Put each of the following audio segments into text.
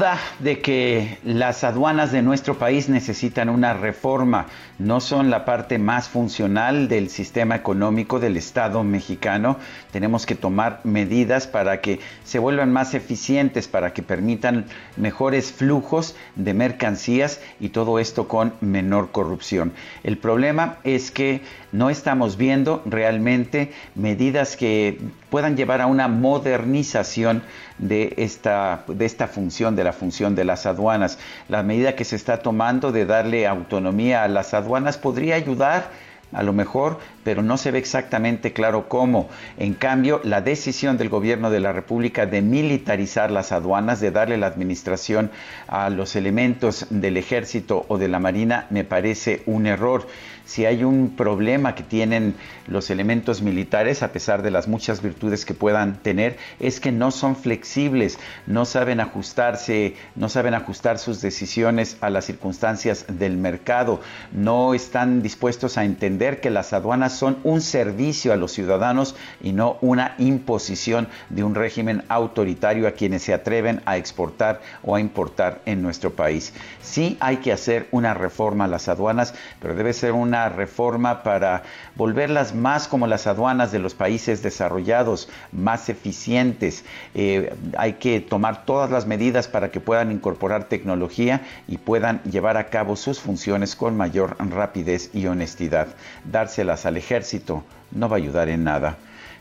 Duda de que las aduanas de nuestro país necesitan una reforma. No son la parte más funcional del sistema económico del Estado mexicano. Tenemos que tomar medidas para que se vuelvan más eficientes, para que permitan mejores flujos de mercancías y todo esto con menor corrupción. El problema es que no estamos viendo realmente medidas que puedan llevar a una modernización de esta, de esta función, de la función de las aduanas. La medida que se está tomando de darle autonomía a las aduanas podría ayudar a lo mejor, pero no se ve exactamente claro cómo. En cambio, la decisión del gobierno de la República de militarizar las aduanas, de darle la administración a los elementos del ejército o de la marina, me parece un error si hay un problema que tienen los elementos militares, a pesar de las muchas virtudes que puedan tener, es que no son flexibles, no saben ajustarse, no saben ajustar sus decisiones a las circunstancias del mercado, no están dispuestos a entender que las aduanas son un servicio a los ciudadanos y no una imposición de un régimen autoritario a quienes se atreven a exportar o a importar en nuestro país. Sí hay que hacer una reforma a las aduanas, pero debe ser una reforma para volverlas más como las aduanas de los países desarrollados, más eficientes. Eh, hay que tomar todas las medidas para que puedan incorporar tecnología y puedan llevar a cabo sus funciones con mayor rapidez y honestidad. Dárselas al ejército no va a ayudar en nada.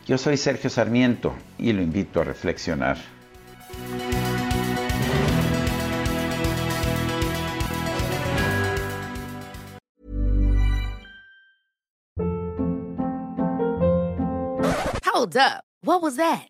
Yo soy Sergio Sarmiento y lo invito a reflexionar. Hold up. What was that?